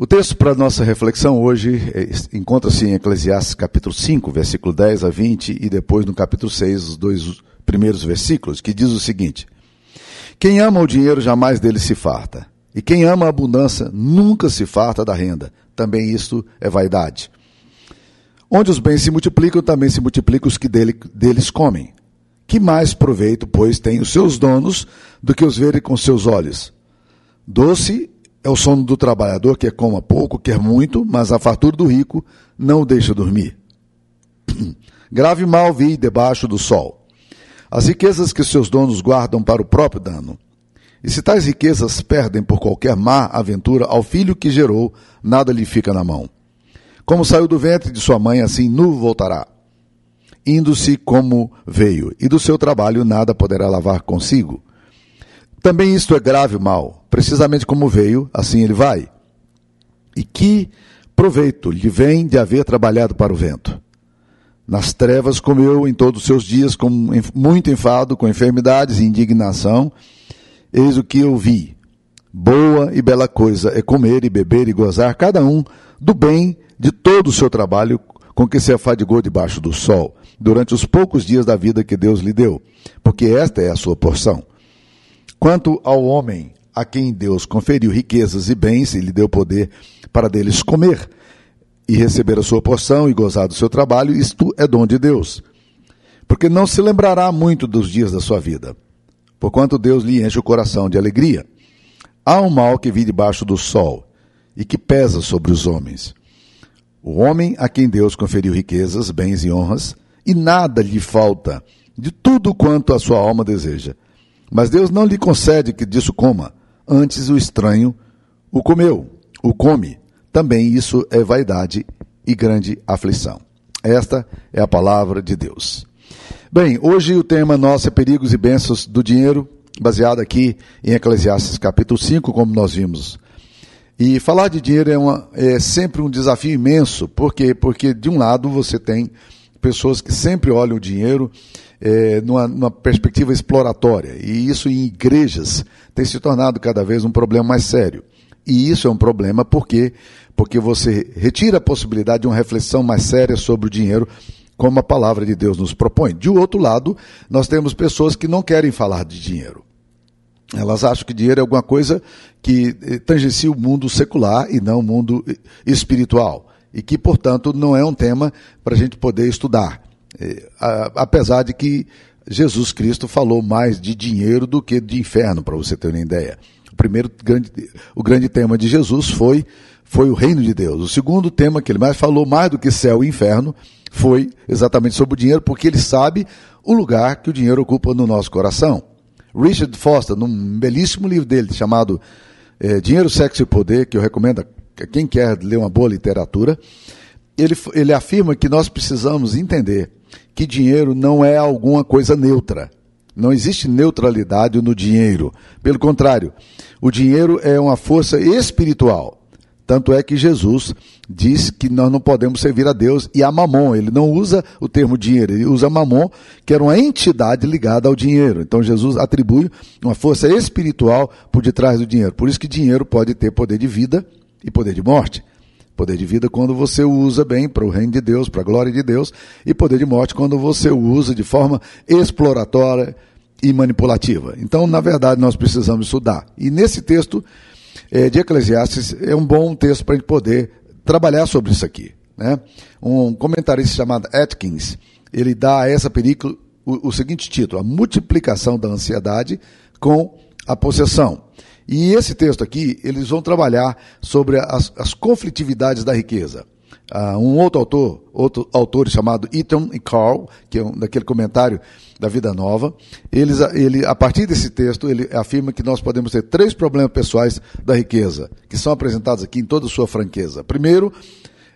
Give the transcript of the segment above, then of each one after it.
O texto para nossa reflexão hoje é, encontra-se em Eclesiastes capítulo 5, versículo 10 a 20, e depois no capítulo 6, os dois primeiros versículos, que diz o seguinte: Quem ama o dinheiro jamais dele se farta, e quem ama a abundância nunca se farta da renda. Também isto é vaidade. Onde os bens se multiplicam, também se multiplicam os que dele, deles comem. Que mais proveito, pois, têm os seus donos do que os verem com seus olhos? Doce é o sono do trabalhador, quer coma pouco, quer muito, mas a fartura do rico não o deixa dormir. Grave mal vi debaixo do sol. As riquezas que seus donos guardam para o próprio dano. E se tais riquezas perdem por qualquer má aventura ao filho que gerou, nada lhe fica na mão. Como saiu do ventre de sua mãe, assim nu voltará. Indo-se como veio, e do seu trabalho nada poderá lavar consigo. Também isto é grave mal. Precisamente como veio, assim ele vai. E que proveito lhe vem de haver trabalhado para o vento? Nas trevas comeu em todos os seus dias com muito enfado, com enfermidades e indignação. Eis o que eu vi. Boa e bela coisa é comer e beber e gozar cada um do bem de todo o seu trabalho com que se afadigou debaixo do sol, durante os poucos dias da vida que Deus lhe deu, porque esta é a sua porção. Quanto ao homem a quem Deus conferiu riquezas e bens e lhe deu poder para deles comer e receber a sua porção e gozar do seu trabalho, isto é dom de Deus. Porque não se lembrará muito dos dias da sua vida, porquanto Deus lhe enche o coração de alegria. Há um mal que vi debaixo do sol e que pesa sobre os homens. O homem a quem Deus conferiu riquezas, bens e honras, e nada lhe falta de tudo quanto a sua alma deseja mas Deus não lhe concede que disso coma. Antes o estranho o comeu, o come. Também isso é vaidade e grande aflição. Esta é a palavra de Deus. Bem, hoje o tema nosso é perigos e bênçãos do dinheiro, baseado aqui em Eclesiastes capítulo 5, como nós vimos. E falar de dinheiro é, uma, é sempre um desafio imenso, por quê? Porque de um lado você tem pessoas que sempre olham o dinheiro é, numa, numa, perspectiva exploratória. E isso em igrejas tem se tornado cada vez um problema mais sério. E isso é um problema porque porque você retira a possibilidade de uma reflexão mais séria sobre o dinheiro, como a palavra de Deus nos propõe. De outro lado, nós temos pessoas que não querem falar de dinheiro. Elas acham que dinheiro é alguma coisa que eh, tangencia o mundo secular e não o mundo eh, espiritual. E que, portanto, não é um tema para a gente poder estudar. É, apesar de que Jesus Cristo falou mais de dinheiro do que de inferno, para você ter uma ideia. O primeiro grande, o grande tema de Jesus foi, foi o reino de Deus. O segundo tema que ele mais falou, mais do que céu e inferno, foi exatamente sobre o dinheiro, porque ele sabe o lugar que o dinheiro ocupa no nosso coração. Richard Foster, num belíssimo livro dele chamado é, Dinheiro, Sexo e Poder, que eu recomendo a quem quer ler uma boa literatura, ele, ele afirma que nós precisamos entender que dinheiro não é alguma coisa neutra. Não existe neutralidade no dinheiro. Pelo contrário, o dinheiro é uma força espiritual. Tanto é que Jesus diz que nós não podemos servir a Deus e a mamon. Ele não usa o termo dinheiro, ele usa mamon, que era uma entidade ligada ao dinheiro. Então Jesus atribui uma força espiritual por detrás do dinheiro. Por isso que dinheiro pode ter poder de vida e poder de morte. Poder de vida quando você usa bem para o reino de Deus, para a glória de Deus, e poder de morte quando você usa de forma exploratória e manipulativa. Então, na verdade, nós precisamos estudar. E nesse texto é, de Eclesiastes é um bom texto para a gente poder trabalhar sobre isso aqui. Né? Um comentarista chamado Atkins, ele dá a essa película o, o seguinte título: A multiplicação da ansiedade com a possessão. E esse texto aqui, eles vão trabalhar sobre as, as conflitividades da riqueza. Uh, um outro autor, outro autor chamado Ethan e Carl, que é um, daquele comentário da Vida Nova, eles, ele, a partir desse texto, ele afirma que nós podemos ter três problemas pessoais da riqueza, que são apresentados aqui em toda a sua franqueza. Primeiro,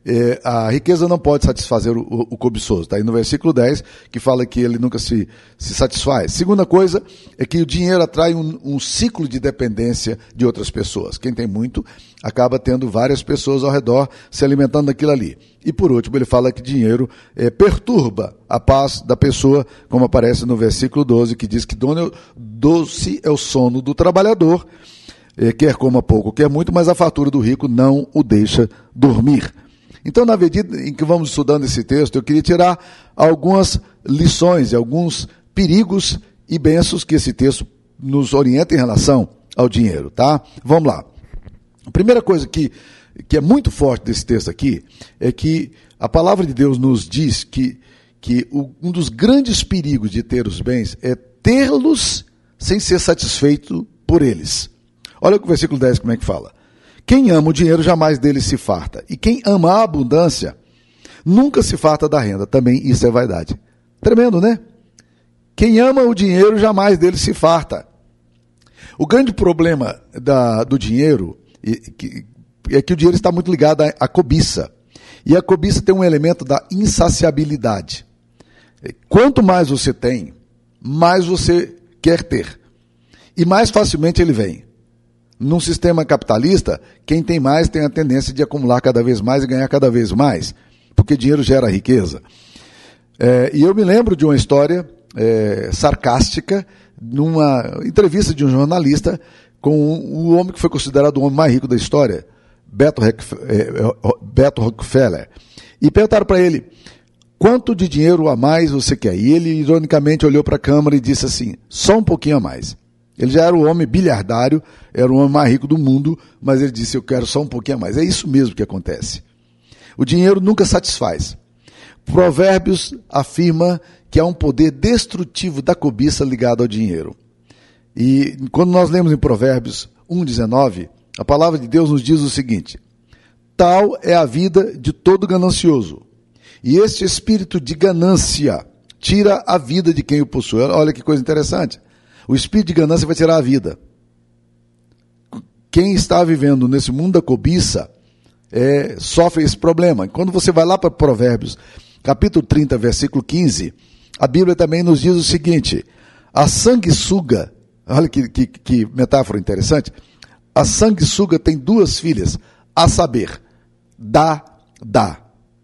é, a riqueza não pode satisfazer o, o, cobiçoso. Está aí no versículo 10, que fala que ele nunca se, se satisfaz. Segunda coisa é que o dinheiro atrai um, um, ciclo de dependência de outras pessoas. Quem tem muito acaba tendo várias pessoas ao redor se alimentando daquilo ali. E por último, ele fala que dinheiro é, perturba a paz da pessoa, como aparece no versículo 12, que diz que doce é o sono do trabalhador, é, quer coma pouco, quer muito, mas a fatura do rico não o deixa dormir. Então, na medida em que vamos estudando esse texto, eu queria tirar algumas lições e alguns perigos e bênçãos que esse texto nos orienta em relação ao dinheiro, tá? Vamos lá. A primeira coisa que, que é muito forte desse texto aqui é que a palavra de Deus nos diz que, que o, um dos grandes perigos de ter os bens é tê-los sem ser satisfeito por eles. Olha o versículo 10 como é que fala. Quem ama o dinheiro jamais dele se farta. E quem ama a abundância nunca se farta da renda. Também isso é vaidade. Tremendo, né? Quem ama o dinheiro jamais dele se farta. O grande problema da, do dinheiro é que, o dinheiro está muito ligado à, à cobiça. E a cobiça tem um elemento da insaciabilidade. Quanto mais você tem, mais você quer ter. E mais facilmente ele vem. Num sistema capitalista, quem tem mais tem a tendência de acumular cada vez mais e ganhar cada vez mais, porque dinheiro gera riqueza. É, e eu me lembro de uma história é, sarcástica numa entrevista de um jornalista com o homem que foi considerado o homem mais rico da história, Beto, é, Beto Rockefeller. E perguntaram para ele: quanto de dinheiro a mais você quer? E ele, ironicamente, olhou para a câmera e disse assim: só um pouquinho a mais. Ele já era o homem bilhardário, era o homem mais rico do mundo, mas ele disse: Eu quero só um pouquinho a mais. É isso mesmo que acontece. O dinheiro nunca satisfaz. Provérbios afirma que há um poder destrutivo da cobiça ligado ao dinheiro. E quando nós lemos em Provérbios 1,19, a palavra de Deus nos diz o seguinte: Tal é a vida de todo ganancioso, e este espírito de ganância tira a vida de quem o possui. Olha que coisa interessante. O espírito de ganância vai tirar a vida. Quem está vivendo nesse mundo da cobiça é, sofre esse problema. Quando você vai lá para Provérbios, capítulo 30, versículo 15, a Bíblia também nos diz o seguinte: a sanguessuga, olha que, que, que metáfora interessante, a sanguessuga tem duas filhas, a saber, dá, dá.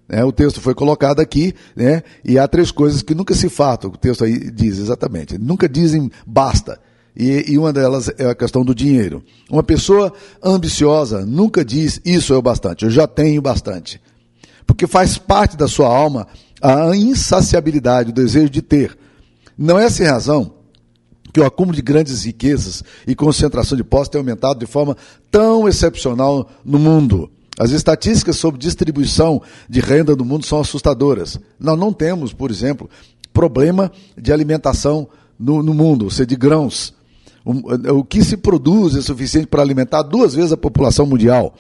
É, o texto foi colocado aqui, né, e há três coisas que nunca se fatam, o texto aí diz exatamente. Nunca dizem basta. E, e, uma delas é a questão do dinheiro. Uma pessoa ambiciosa nunca diz isso é o bastante, eu já tenho bastante. Porque faz parte da sua alma a insaciabilidade, o desejo de ter. Não é sem razão que o acúmulo de grandes riquezas e concentração de posses tem aumentado de forma tão excepcional no mundo. As estatísticas sobre distribuição de renda no mundo são assustadoras. Nós não temos, por exemplo, problema de alimentação no, no mundo, ou seja, de grãos. O, o, que se produz é suficiente para alimentar duas vezes a população mundial.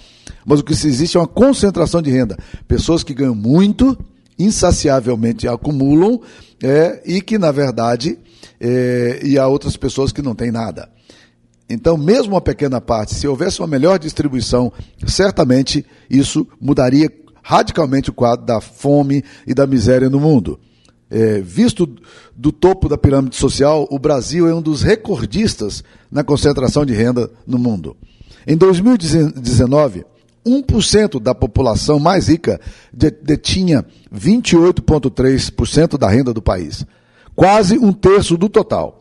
Mas o que existe é uma concentração de renda. Pessoas que ganham muito, insaciavelmente acumulam, é, e que, na verdade, é, e há outras pessoas que não têm nada. Então, mesmo uma pequena parte, se houvesse uma melhor distribuição, certamente isso mudaria radicalmente o quadro da fome e da miséria no mundo. É, visto do topo da pirâmide social, o Brasil é um dos recordistas na concentração de renda no mundo. Em 2019, 1% da população mais rica detinha 28,3% da renda do país, quase um terço do total.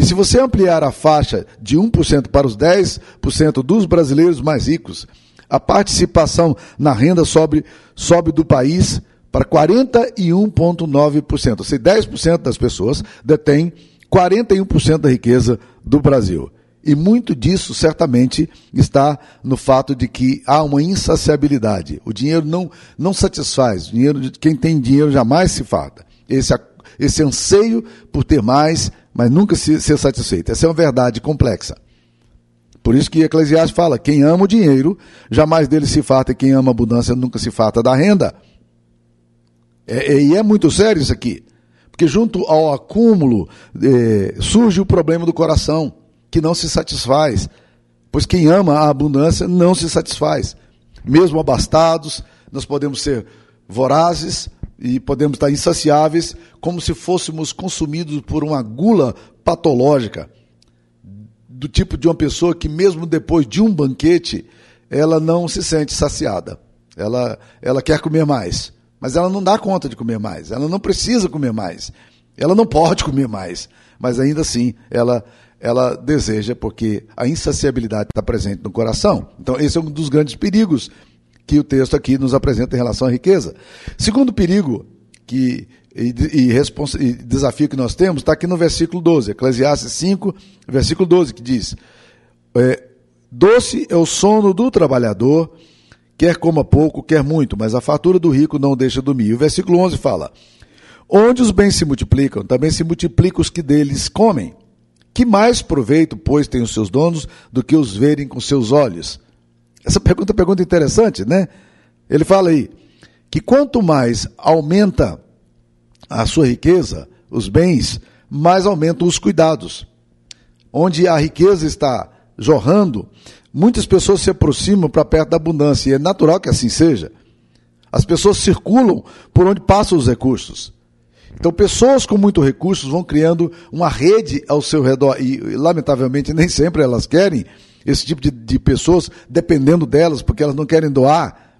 E se você ampliar a faixa de 1% para os 10% dos brasileiros mais ricos, a participação na renda sobe, sobe do país para 41,9%. Ou seja, 10% das pessoas detêm 41% da riqueza do Brasil. E muito disso certamente está no fato de que há uma insaciabilidade. O dinheiro não, não satisfaz. O dinheiro, quem tem dinheiro jamais se farta. Esse, esse anseio por ter mais mas nunca se, ser satisfeito. Essa é uma verdade complexa. Por isso que Eclesiastes fala: quem ama o dinheiro, jamais dele se farta, e quem ama a abundância nunca se farta da renda. É, é, e é muito sério isso aqui. Porque junto ao acúmulo é, surge o problema do coração, que não se satisfaz. Pois quem ama a abundância não se satisfaz. Mesmo abastados, nós podemos ser vorazes, e podemos estar insaciáveis, como se fôssemos consumidos por uma gula patológica, do tipo de uma pessoa que, mesmo depois de um banquete, ela não se sente saciada. Ela, ela quer comer mais, mas ela não dá conta de comer mais, ela não precisa comer mais, ela não pode comer mais, mas ainda assim ela, ela deseja, porque a insaciabilidade está presente no coração. Então, esse é um dos grandes perigos que o texto aqui nos apresenta em relação à riqueza. Segundo perigo que, e, e, e desafio que nós temos está aqui no versículo 12, Eclesiastes 5, versículo 12, que diz: é, Doce é o sono do trabalhador, quer coma pouco, quer muito, mas a fatura do rico não deixa dormir. O versículo 11 fala: Onde os bens se multiplicam, também se multiplicam os que deles comem. Que mais proveito, pois, têm os seus donos do que os verem com seus olhos? Essa pergunta é uma pergunta interessante, né? Ele fala aí que quanto mais aumenta a sua riqueza, os bens, mais aumentam os cuidados. Onde a riqueza está jorrando, muitas pessoas se aproximam para perto da abundância, e é natural que assim seja. As pessoas circulam por onde passam os recursos. Então, pessoas com muitos recursos vão criando uma rede ao seu redor, e, lamentavelmente, nem sempre elas querem esse tipo de, de pessoas, dependendo delas, porque elas não querem doar.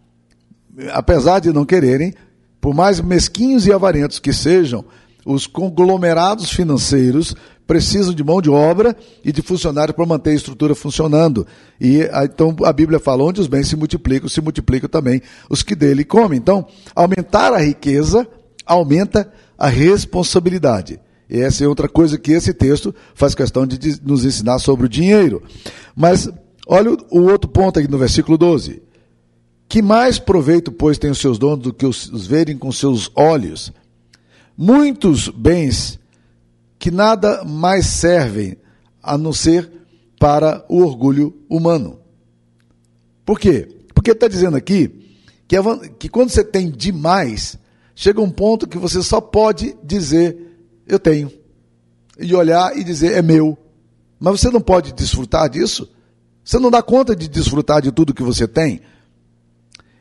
Apesar de não quererem, por mais mesquinhos e avarentos que sejam, os conglomerados financeiros precisam de mão de obra e de funcionários para manter a estrutura funcionando. E então a Bíblia fala: onde os bens se multiplicam, se multiplicam também os que dele comem. Então, aumentar a riqueza aumenta a responsabilidade. Essa é outra coisa que esse texto faz questão de nos ensinar sobre o dinheiro. Mas olha o outro ponto aqui no versículo 12. Que mais proveito, pois, tem os seus donos do que os, os verem com seus olhos? Muitos bens que nada mais servem a não ser para o orgulho humano. Por quê? Porque está dizendo aqui que, que quando você tem demais, chega um ponto que você só pode dizer, eu tenho. E olhar e dizer, é meu. Mas você não pode desfrutar disso? Você não dá conta de desfrutar de tudo que você tem?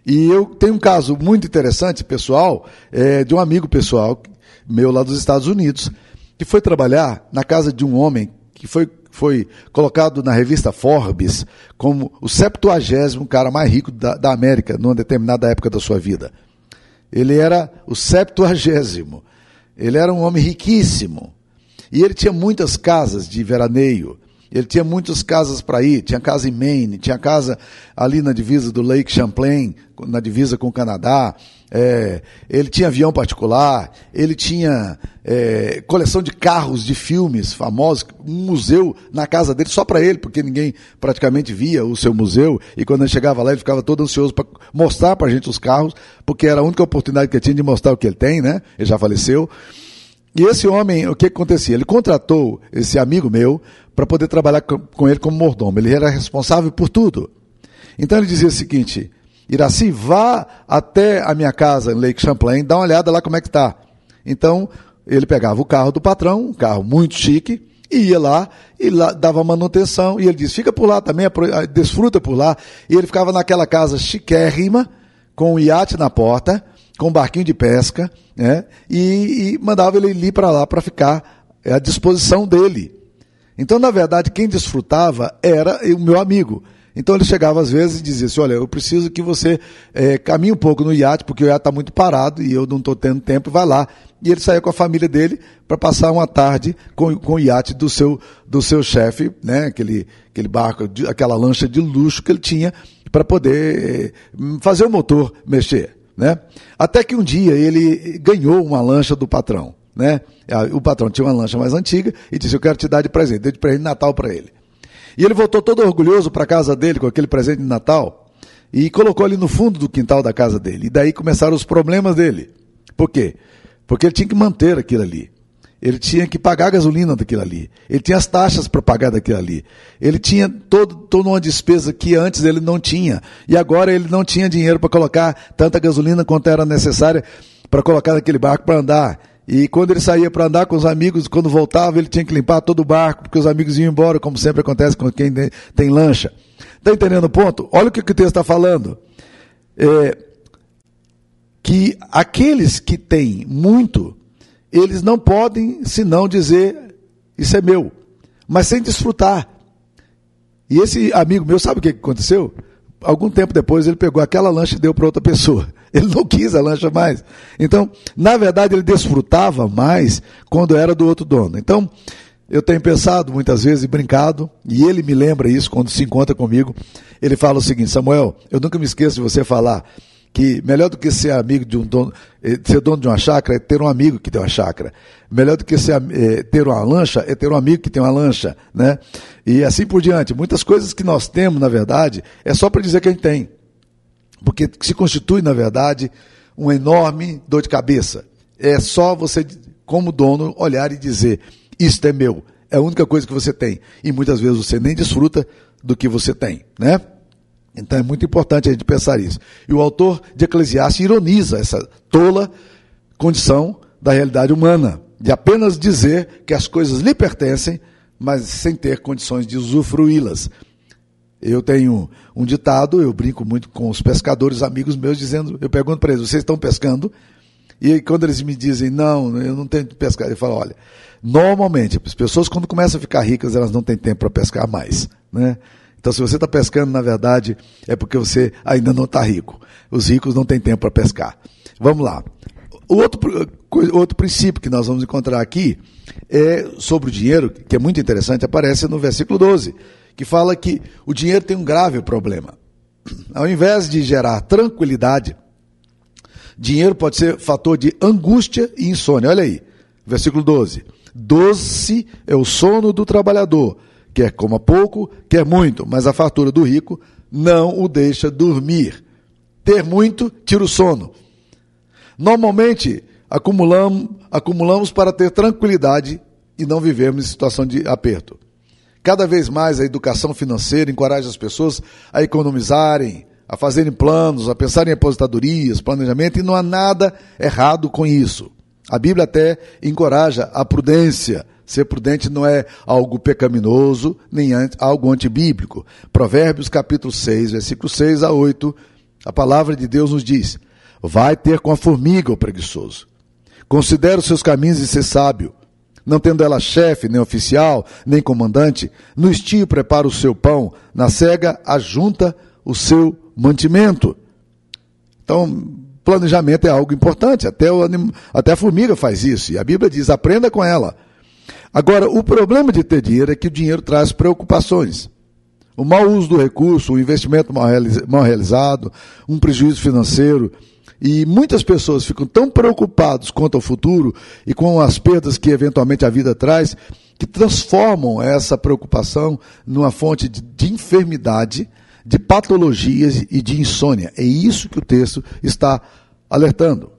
E eu tenho um caso muito interessante, pessoal, é, de um amigo pessoal meu lá dos Estados Unidos, que foi trabalhar na casa de um homem que foi, foi colocado na revista Forbes como o 70 cara mais rico da, da América, numa determinada época da sua vida. Ele era o septuagésimo. Ele era um homem riquíssimo. E ele tinha muitas casas de veraneio. Ele tinha muitas casas para ir. Tinha casa em Maine, tinha casa ali na divisa do Lake Champlain, na divisa com o Canadá. É, ele tinha avião particular. Ele tinha é, coleção de carros, de filmes famosos. Um museu na casa dele só para ele, porque ninguém praticamente via o seu museu. E quando ele chegava lá, ele ficava todo ansioso para mostrar para a gente os carros, porque era a única oportunidade que ele tinha de mostrar o que ele tem, né? Ele já faleceu. E esse homem, o que acontecia? Ele contratou esse amigo meu para poder trabalhar com ele como mordomo. Ele era responsável por tudo. Então ele dizia o seguinte: Iraci, vá até a minha casa em Lake Champlain, dá uma olhada lá como é que está. Então ele pegava o carro do patrão, um carro muito chique, e ia lá e lá, dava manutenção. E ele disse: fica por lá também, desfruta por lá. E ele ficava naquela casa chiquérrima, com um iate na porta com um barquinho de pesca, né? E, e mandava ele ir para lá para ficar à disposição dele. Então, na verdade, quem desfrutava era o meu amigo. Então ele chegava às vezes e dizia assim: Olha, eu preciso que você é, caminhe um pouco no iate, porque o iate está muito parado e eu não estou tendo tempo, vai lá. E ele saía com a família dele para passar uma tarde com, com o iate do seu, do seu chefe, né? aquele, aquele barco, aquela lancha de luxo que ele tinha para poder é, fazer o motor mexer. Né? Até que um dia ele ganhou uma lancha do patrão. Né? O patrão tinha uma lancha mais antiga e disse: Eu quero te dar de presente. Deu de presente de Natal para ele. E ele voltou todo orgulhoso para a casa dele com aquele presente de Natal e colocou ali no fundo do quintal da casa dele. E daí começaram os problemas dele. Por quê? Porque ele tinha que manter aquilo ali. Ele tinha que pagar a gasolina daquilo ali. Ele tinha as taxas para pagar daquilo ali. Ele tinha todo, toda uma despesa que antes ele não tinha. E agora ele não tinha dinheiro para colocar tanta gasolina quanto era necessária para colocar naquele barco para andar. E quando ele saía para andar com os amigos, quando voltava, ele tinha que limpar todo o barco, porque os amigos iam embora, como sempre acontece com quem tem lancha. Está entendendo o ponto? Olha o que o texto está falando. É, que aqueles que têm muito, eles não podem senão dizer: Isso é meu, mas sem desfrutar. E esse amigo meu, sabe o que aconteceu? Algum tempo depois ele pegou aquela lancha e deu para outra pessoa. Ele não quis a lancha mais. Então, na verdade, ele desfrutava mais quando era do outro dono. Então, eu tenho pensado muitas vezes e brincado, e ele me lembra isso quando se encontra comigo. Ele fala o seguinte: Samuel, eu nunca me esqueço de você falar que melhor do que ser amigo de um dono, eh, ser dono de uma chácara é ter um amigo que tem uma chácara. Melhor do que ser, é, ter uma lancha é ter um amigo que tem uma lancha, né? E assim por diante. Muitas coisas que nós temos, na verdade, é só para dizer que a gente tem. Porque se constitui, na verdade, uma enorme dor de cabeça. É só você, como dono, olhar e dizer: Isto é meu. É a única coisa que você tem. E muitas vezes você nem desfruta do que você tem, né? Então é muito importante a gente pensar isso. E o autor de Eclesiastes ironiza essa tola condição da realidade humana, de apenas dizer que as coisas lhe pertencem, mas sem ter condições de usufruí-las. Eu tenho um ditado, eu brinco muito com os pescadores amigos meus, dizendo, eu pergunto para eles, vocês estão pescando? E quando eles me dizem, não, eu não tenho de pescar, eu falo, olha, normalmente, as pessoas quando começam a ficar ricas, elas não têm tempo para pescar mais, né? Então, se você está pescando, na verdade, é porque você ainda não está rico. Os ricos não têm tempo para pescar. Vamos lá. Outro, outro princípio que nós vamos encontrar aqui é sobre o dinheiro, que é muito interessante, aparece no versículo 12 que fala que o dinheiro tem um grave problema. Ao invés de gerar tranquilidade, dinheiro pode ser fator de angústia e insônia. Olha aí, versículo 12. Doce é o sono do trabalhador, quer coma pouco, quer muito, mas a fartura do rico não o deixa dormir. Ter muito tira o sono. Normalmente, acumulamos, acumulamos para ter tranquilidade e não vivemos em situação de aperto. Cada vez mais a educação financeira encoraja as pessoas a economizarem, a fazerem planos, a pensarem em aposentadorias, planejamento, e não há nada errado com isso. A Bíblia até encoraja a prudência. Ser prudente não é algo pecaminoso, nem algo antibíblico. Provérbios capítulo 6, versículo 6 a 8, a palavra de Deus nos diz: Vai ter com a formiga o preguiçoso. Considera os seus caminhos e ser sábio não tendo ela chefe, nem oficial, nem comandante, no estio prepara o seu pão, na cega ajunta o seu mantimento. Então, planejamento é algo importante, até, o, até a formiga faz isso, e a Bíblia diz: aprenda com ela. Agora, o problema de ter dinheiro é que o dinheiro traz preocupações. O mau uso do recurso, o investimento mal realizado, um prejuízo financeiro, e muitas pessoas ficam tão preocupadas quanto ao futuro e com as perdas que eventualmente a vida traz, que transformam essa preocupação numa fonte de, de enfermidade, de patologias e de insônia. É isso que o texto está alertando.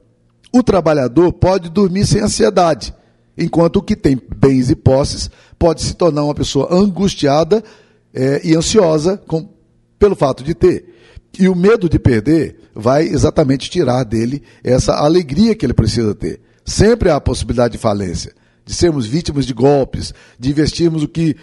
O trabalhador pode dormir sem ansiedade, enquanto o que tem bens e posses pode se tornar uma pessoa angustiada é, e ansiosa com, pelo fato de ter. E o medo de perder vai exatamente tirar dele essa alegria que ele precisa ter. Sempre há a possibilidade de falência, de sermos vítimas de golpes, de investirmos o que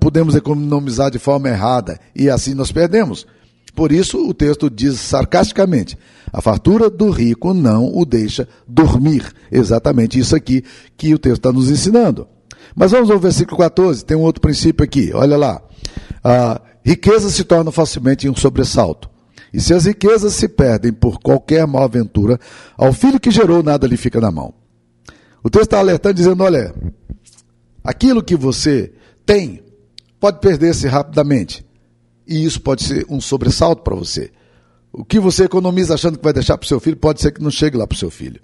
podemos economizar de forma errada e assim nós perdemos. Por isso o texto diz sarcasticamente: a fartura do rico não o deixa dormir. Exatamente isso aqui que o texto está nos ensinando. Mas vamos ao versículo 14, tem um outro princípio aqui, olha lá. A riqueza se torna facilmente um sobressalto. E se as riquezas se perdem por qualquer mal aventura, ao filho que gerou nada lhe fica na mão. O texto está alertando, dizendo: olha, aquilo que você tem pode perder-se rapidamente. E isso pode ser um sobressalto para você. O que você economiza achando que vai deixar para o seu filho, pode ser que não chegue lá para o seu filho.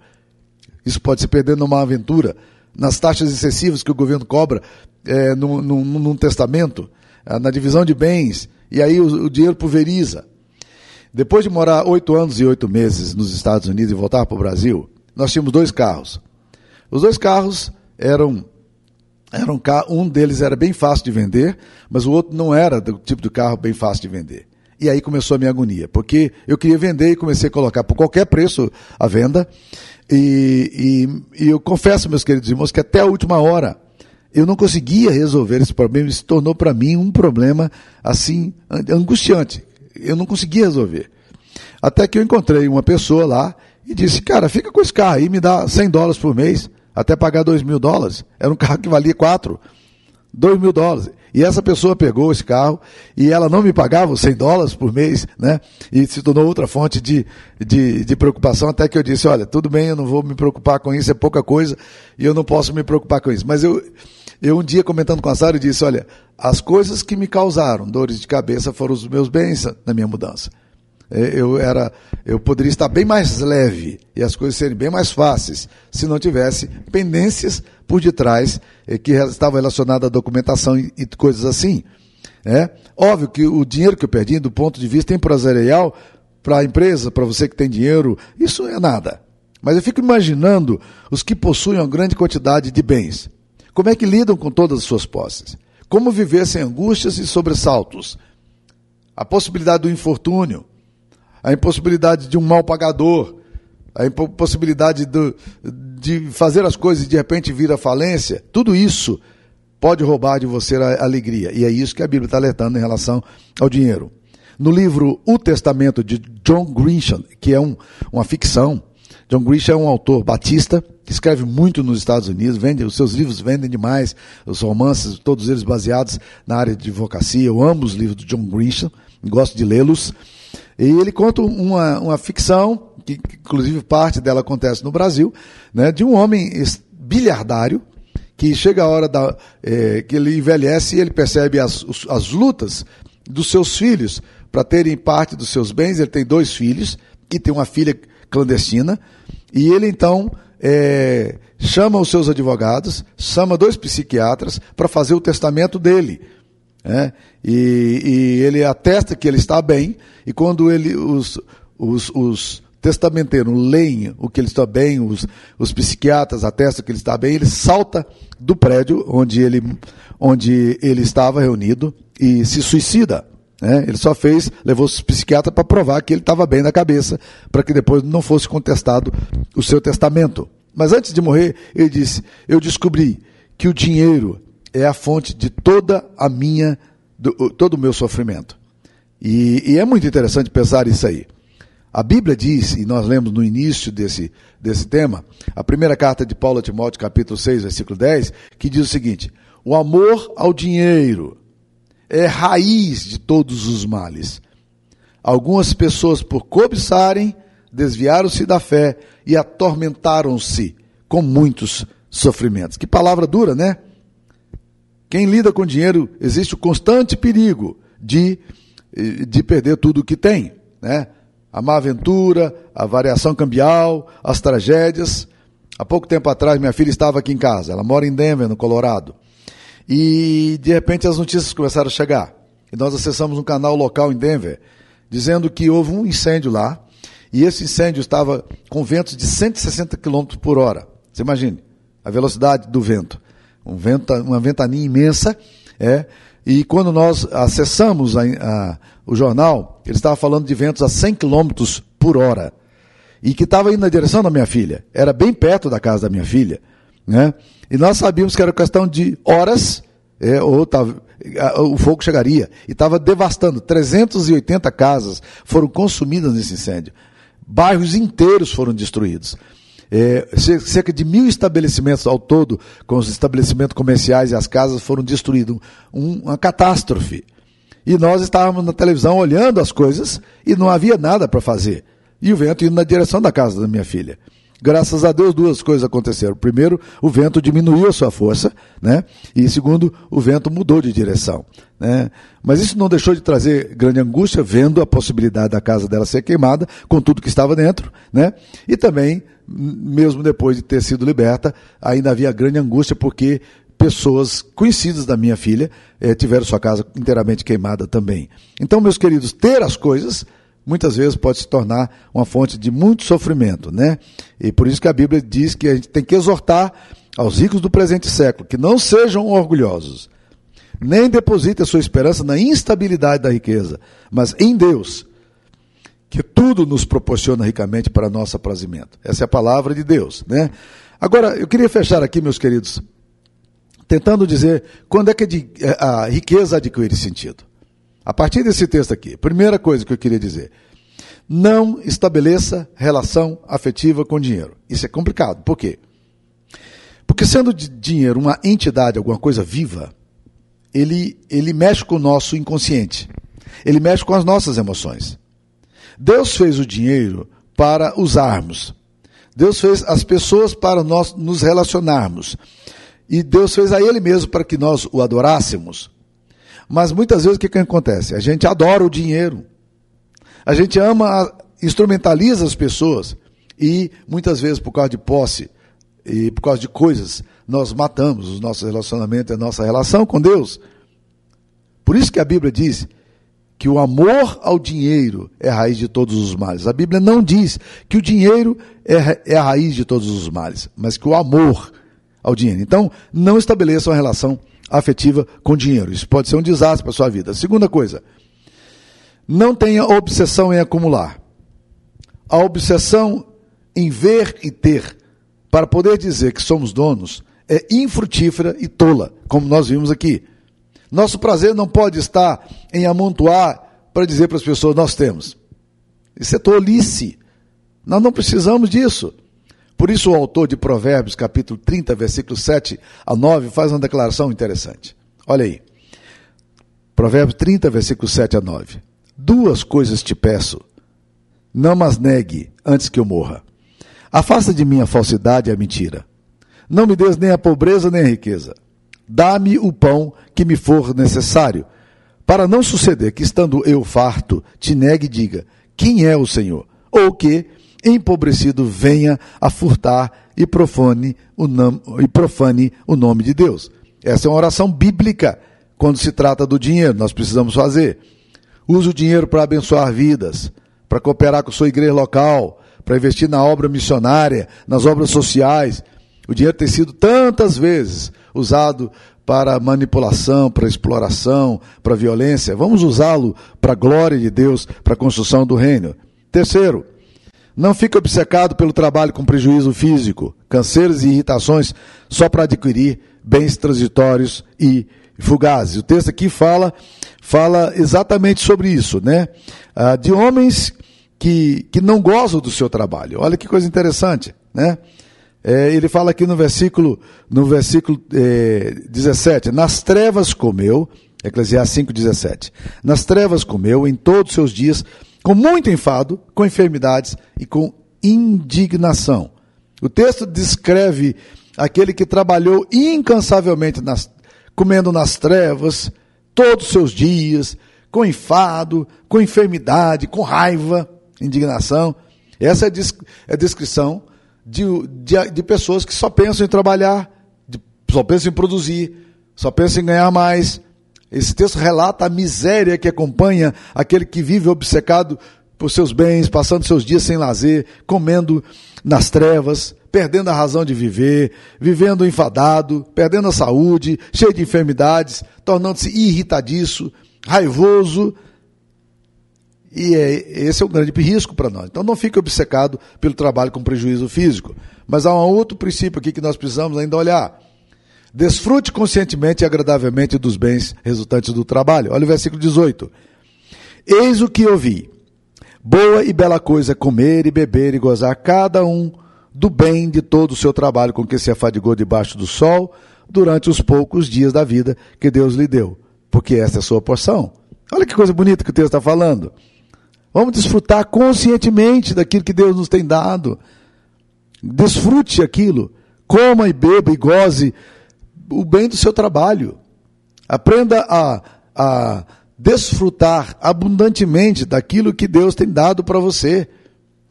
Isso pode se perder numa aventura, nas taxas excessivas que o governo cobra é, num, num, num testamento, na divisão de bens, e aí o, o dinheiro pulveriza. Depois de morar oito anos e oito meses nos Estados Unidos e voltar para o Brasil, nós tínhamos dois carros. Os dois carros eram, eram um deles era bem fácil de vender, mas o outro não era do tipo de carro bem fácil de vender. E aí começou a minha agonia, porque eu queria vender e comecei a colocar por qualquer preço a venda. E, e, e eu confesso, meus queridos irmãos, que até a última hora eu não conseguia resolver esse problema se tornou para mim um problema assim angustiante eu não conseguia resolver. Até que eu encontrei uma pessoa lá e disse, cara, fica com esse carro aí, me dá 100 dólares por mês, até pagar 2 mil dólares. Era um carro que valia 4, 2 mil dólares. E essa pessoa pegou esse carro e ela não me pagava os 100 dólares por mês, né? E se tornou outra fonte de, de, de, preocupação, até que eu disse, olha, tudo bem, eu não vou me preocupar com isso, é pouca coisa, e eu não posso me preocupar com isso. Mas eu, Eu um dia comentando com a Sara disse, olha, as coisas que me causaram dores de cabeça foram os meus bens na minha mudança. É, eu era, eu poderia estar bem mais leve e as coisas serem bem mais fáceis se não tivesse pendências por detrás eh, que estavam relacionadas à documentação e, coisas assim. É óbvio que o dinheiro que eu perdi, do ponto de vista empresarial, para a empresa, para você que tem dinheiro, isso é nada. Mas eu fico imaginando os que possuem uma grande quantidade de bens. Como é que lidam com todas as suas posses? Como viver sem angústias e sobressaltos? A possibilidade do infortúnio, a impossibilidade de um mal pagador, a impossibilidade do, de fazer as coisas e de repente vir à falência, tudo isso pode roubar de você a alegria. E é isso que a Bíblia está alertando em relação ao dinheiro. No livro O Testamento de John Grisham, que é um, uma ficção, John Grisham é um autor batista que escreve muito nos Estados Unidos, vende, os seus livros vendem demais, os romances, todos eles baseados na área de advocacia. Eu amo os livros de John Grisham, gosto de lê-los. E ele conta uma, uma ficção, que inclusive parte dela acontece no Brasil, né, de um homem bilhardário que chega a hora da, é, que ele envelhece e ele percebe as, as lutas dos seus filhos para terem parte dos seus bens. Ele tem dois filhos e tem uma filha clandestina. E ele então é, chama os seus advogados, chama dois psiquiatras para fazer o testamento dele. Né? E, e, ele atesta que ele está bem, e quando ele, os, os, os testamenteiros leem o que ele está bem, os, os psiquiatras atestam que ele está bem, ele salta do prédio onde ele, onde ele estava reunido e se suicida. Né? Ele só fez, levou os psiquiatras para provar que ele estava bem na cabeça, para que depois não fosse contestado o seu testamento. Mas antes de morrer, ele disse: Eu descobri que o dinheiro é a fonte de toda a minha, do, todo o meu sofrimento. E, e é muito interessante pensar isso aí. A Bíblia diz, e nós lemos no início desse, desse tema, a primeira carta de Paulo a Timóteo, capítulo 6, versículo 10, que diz o seguinte: O amor ao dinheiro é raiz de todos os males. Algumas pessoas, por cobiçarem, desviaram-se da fé e atormentaram-se com muitos sofrimentos. Que palavra dura, né? Quem lida com dinheiro, existe o constante perigo de, de perder tudo o que tem, né? a má aventura, a variação cambial, as tragédias. Há pouco tempo atrás, minha filha estava aqui em casa. Ela mora em Denver, no Colorado. E, de repente, as notícias começaram a chegar. E nós acessamos um canal local em Denver, dizendo que houve um incêndio lá. E esse incêndio estava com ventos de 160 km por hora. Você imagine a velocidade do vento. Um vento uma ventania imensa. É, e quando nós acessamos a, a, o jornal, ele estava falando de ventos a 100 km por hora. E que estava indo na direção da minha filha. Era bem perto da casa da minha filha. Né? E nós sabíamos que era questão de horas, é, ou tava, o fogo chegaria. E estava devastando. 380 casas foram consumidas nesse incêndio. Bairros inteiros foram destruídos. É, cerca de mil estabelecimentos ao todo, com os estabelecimentos comerciais e as casas, foram destruídos. Um, uma catástrofe. E nós estávamos na televisão olhando as coisas e não havia nada para fazer. E o vento indo na direção da casa da minha filha. Graças a Deus, duas coisas aconteceram. Primeiro, o vento diminuiu a sua força, né? E segundo, o vento mudou de direção, né? Mas isso não deixou de trazer grande angústia, vendo a possibilidade da casa dela ser queimada, com tudo que estava dentro, né? E também, mesmo depois de ter sido liberta, ainda havia grande angústia, porque pessoas conhecidas da minha filha eh, tiveram sua casa inteiramente queimada também. Então, meus queridos, ter as coisas muitas vezes pode se tornar uma fonte de muito sofrimento, né? E por isso que a Bíblia diz que a gente tem que exortar aos ricos do presente século que não sejam orgulhosos, nem depositem a sua esperança na instabilidade da riqueza, mas em Deus, que tudo nos proporciona ricamente para nosso aprazimento. Essa é a palavra de Deus, né? Agora, eu queria fechar aqui, meus queridos, tentando dizer quando é que a riqueza adquire sentido. A partir desse texto aqui, primeira coisa que eu queria dizer: não estabeleça relação afetiva com dinheiro. Isso é complicado. Por quê? Porque sendo dinheiro uma entidade, alguma coisa viva, ele, ele mexe com o nosso inconsciente. Ele mexe com as nossas emoções. Deus fez o dinheiro para usarmos. Deus fez as pessoas para nós nos relacionarmos. e Deus fez a Ele mesmo para que nós o adorássemos. Mas muitas vezes o que, que acontece? A gente adora o dinheiro, a gente ama, instrumentaliza as pessoas e muitas vezes por causa de posse e por causa de coisas nós matamos os nossos relacionamentos, a nossa relação com Deus. Por isso que a Bíblia diz que o amor ao dinheiro é a raiz de todos os males. A Bíblia não diz que o dinheiro é, é a raiz de todos os males, mas que o amor ao dinheiro. Então, não estabeleça uma relação afetiva com dinheiro. Isso pode ser um desastre para a sua vida. Segunda coisa, não tenha obsessão em acumular. A obsessão em ver e ter, para poder dizer que somos donos, é infrutífera e tola, como nós vimos aqui. Nosso prazer não pode estar em amontoar para dizer para as pessoas: nós temos. Isso é tolice. Nós não precisamos disso. Por isso, o autor de Provérbios, capítulo 30, versículos 7 a 9, faz uma declaração interessante. Olha aí. Provérbios 30, versículos 7 a 9. Duas coisas te peço, não mas negue antes que eu morra. Afasta de mim a falsidade e a mentira. Não me des nem a pobreza nem a riqueza. Dá-me o pão que me for necessário, para não suceder que, estando eu farto, te negue e diga: Quem é o Senhor? Ou que, empobrecido, venha a furtar e profane o, e profane o nome de Deus. Essa é uma oração bíblica quando se trata do dinheiro, nós precisamos fazer. Use o dinheiro para abençoar vidas, para cooperar com sua igreja local, para investir na obra missionária, nas obras sociais, o dinheiro tem sido tantas vezes usado para manipulação, para exploração, para violência. Vamos usá-lo para a glória de Deus, para a construção do reino. Terceiro, não fique obcecado pelo trabalho com prejuízo físico, canseiros e irritações só para adquirir bens transitórios e fugazes. O texto aqui fala, fala exatamente sobre isso, né? Ah, de homens que, que não gozam do seu trabalho. Olha que coisa interessante, né? É, ele fala aqui no versículo, no versículo é, 17: Nas trevas comeu, Eclesiastes 5, 17. Nas trevas comeu em todos os seus dias, com muito enfado, com enfermidades e com indignação. O texto descreve aquele que trabalhou incansavelmente nas, comendo nas trevas, todos os seus dias, com enfado, com enfermidade, com raiva, indignação. Essa é a descrição de, de, de pessoas que só pensam em trabalhar, de, só pensam em produzir, só pensam em ganhar mais. Esse texto relata a miséria que acompanha aquele que vive obcecado por seus bens, passando seus dias sem lazer, comendo nas trevas, perdendo a razão de viver, vivendo enfadado, perdendo a saúde, cheio de enfermidades, tornando-se irritadiço, raivoso, e é, esse é um grande risco para nós. Então não fique obcecado pelo trabalho com prejuízo físico. Mas há um outro princípio aqui que nós precisamos ainda olhar. Desfrute conscientemente e agradavelmente dos bens resultantes do trabalho. Olha o versículo 18. Eis o que ouvi. Boa e bela coisa é comer e beber e gozar cada um do bem de todo o seu trabalho com que se afadigou debaixo do sol durante os poucos dias da vida que Deus lhe deu, porque essa é a sua porção. Olha que coisa bonita que o texto está falando. Vamos desfrutar conscientemente daquilo que Deus nos tem dado. Desfrute aquilo. Coma e beba e goze o bem do seu trabalho. Aprenda a, a desfrutar abundantemente daquilo que Deus tem dado para você.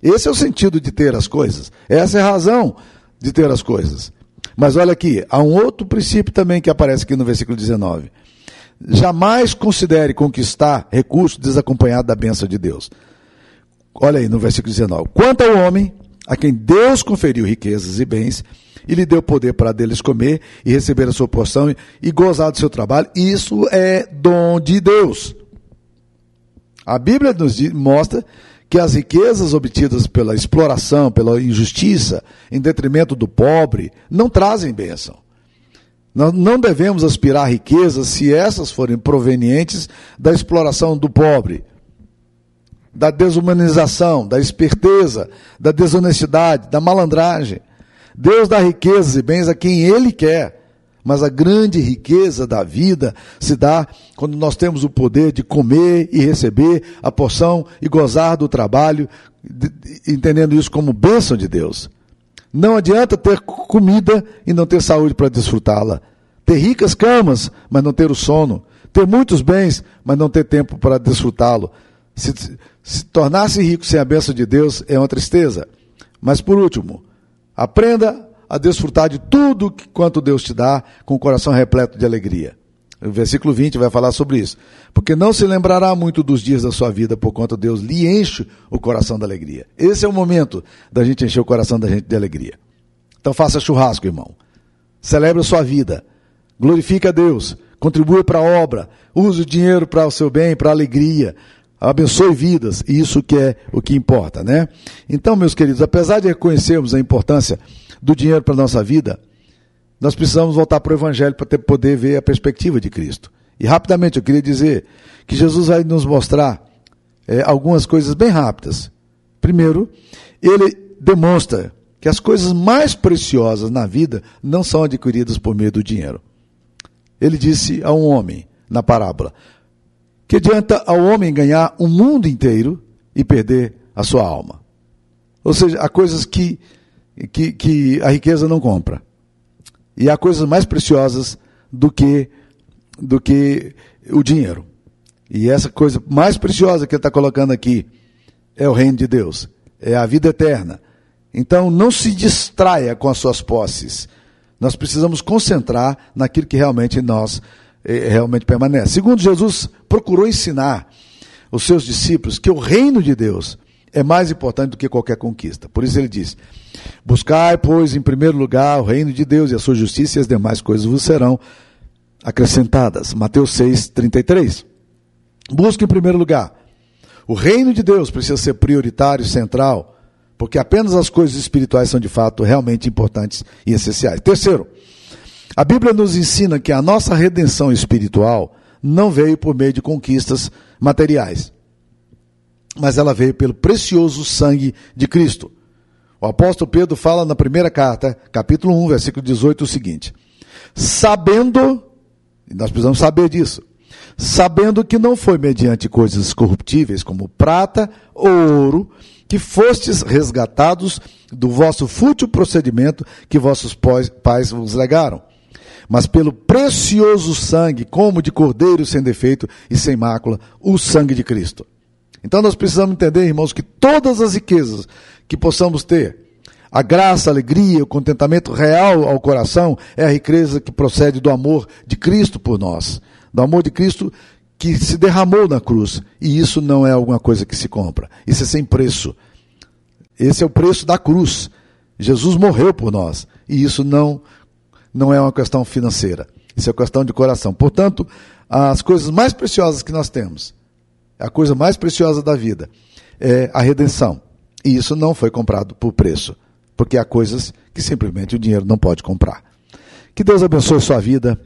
Esse é o sentido de ter as coisas. Essa é a razão de ter as coisas. Mas olha aqui, há um outro princípio também que aparece aqui no versículo 19. Jamais considere conquistar recurso desacompanhado da bênção de Deus. Olha aí no versículo 19. Quanto ao homem, a quem Deus conferiu riquezas e bens, e lhe deu poder para deles comer e receber a sua porção e gozar do seu trabalho, isso é dom de Deus. A Bíblia nos mostra que as riquezas obtidas pela exploração, pela injustiça, em detrimento do pobre, não trazem bênção. Nós não devemos aspirar a riquezas se essas forem provenientes da exploração do pobre, da desumanização, da esperteza, da desonestidade, da malandragem. Deus dá riquezas e bens a quem Ele quer. Mas a grande riqueza da vida se dá quando nós temos o poder de comer e receber a porção e gozar do trabalho, entendendo isso como bênção de Deus. Não adianta ter comida e não ter saúde para desfrutá-la. Ter ricas camas, mas não ter o sono. Ter muitos bens, mas não ter tempo para desfrutá-lo. Se, se tornar-se rico sem a bênção de Deus é uma tristeza. Mas por último, aprenda a desfrutar de tudo quanto Deus te dá com o coração repleto de alegria. O versículo 20 vai falar sobre isso. Porque não se lembrará muito dos dias da sua vida, por conta Deus lhe enche o coração da alegria. Esse é o momento da gente encher o coração da gente de alegria. Então faça churrasco, irmão. Celebre a sua vida. Glorifique a Deus. Contribua para a obra. Use o dinheiro para o seu bem, para a alegria. Abençoe vidas. Isso que é o que importa, né? Então, meus queridos, apesar de reconhecermos a importância do dinheiro para a nossa vida, nós precisamos voltar para o Evangelho para poder ver a perspectiva de Cristo. E rapidamente eu queria dizer que Jesus vai nos mostrar é, algumas coisas bem rápidas. Primeiro, ele demonstra que as coisas mais preciosas na vida não são adquiridas por meio do dinheiro. Ele disse a um homem, na parábola, que adianta ao homem ganhar o mundo inteiro e perder a sua alma. Ou seja, há coisas que, que, que a riqueza não compra. E há coisas mais preciosas do que, do que o dinheiro. E essa coisa mais preciosa que ele está colocando aqui é o reino de Deus, é a vida eterna. Então não se distraia com as suas posses. Nós precisamos concentrar naquilo que realmente nós realmente permanece. Segundo Jesus procurou ensinar os seus discípulos que o reino de Deus é mais importante do que qualquer conquista. Por isso ele diz: Buscai, pois, em primeiro lugar o reino de Deus e a sua justiça, e as demais coisas vos serão acrescentadas. Mateus 6, 33. Busque em primeiro lugar. O reino de Deus precisa ser prioritário, central, porque apenas as coisas espirituais são de fato realmente importantes e essenciais. Terceiro, a Bíblia nos ensina que a nossa redenção espiritual não veio por meio de conquistas materiais mas ela veio pelo precioso sangue de Cristo. O apóstolo Pedro fala na primeira carta, capítulo 1, versículo 18, o seguinte: Sabendo, nós precisamos saber disso, sabendo que não foi mediante coisas corruptíveis como prata ou ouro, que fostes resgatados do vosso fútil procedimento que vossos pais vos legaram, mas pelo precioso sangue, como de cordeiro sem defeito e sem mácula, o sangue de Cristo. Então nós precisamos entender, irmãos, que todas as riquezas que possamos ter, a graça, a alegria, o contentamento real ao coração é a riqueza que procede do amor de Cristo por nós, do amor de Cristo que se derramou na cruz. E isso não é alguma coisa que se compra, isso é sem preço. Esse é o preço da cruz. Jesus morreu por nós e isso não não é uma questão financeira, isso é questão de coração. Portanto, as coisas mais preciosas que nós temos a coisa mais preciosa da vida é a redenção. E isso não foi comprado por preço, porque há coisas que simplesmente o dinheiro não pode comprar. Que Deus abençoe sua vida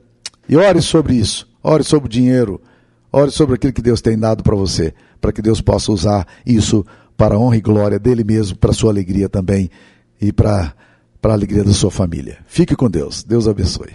e ore sobre isso. Ore sobre o dinheiro, ore sobre aquilo que Deus tem dado para você, para que Deus possa usar isso para a honra e glória dele mesmo, para a sua alegria também e para, para a alegria da sua família. Fique com Deus. Deus abençoe.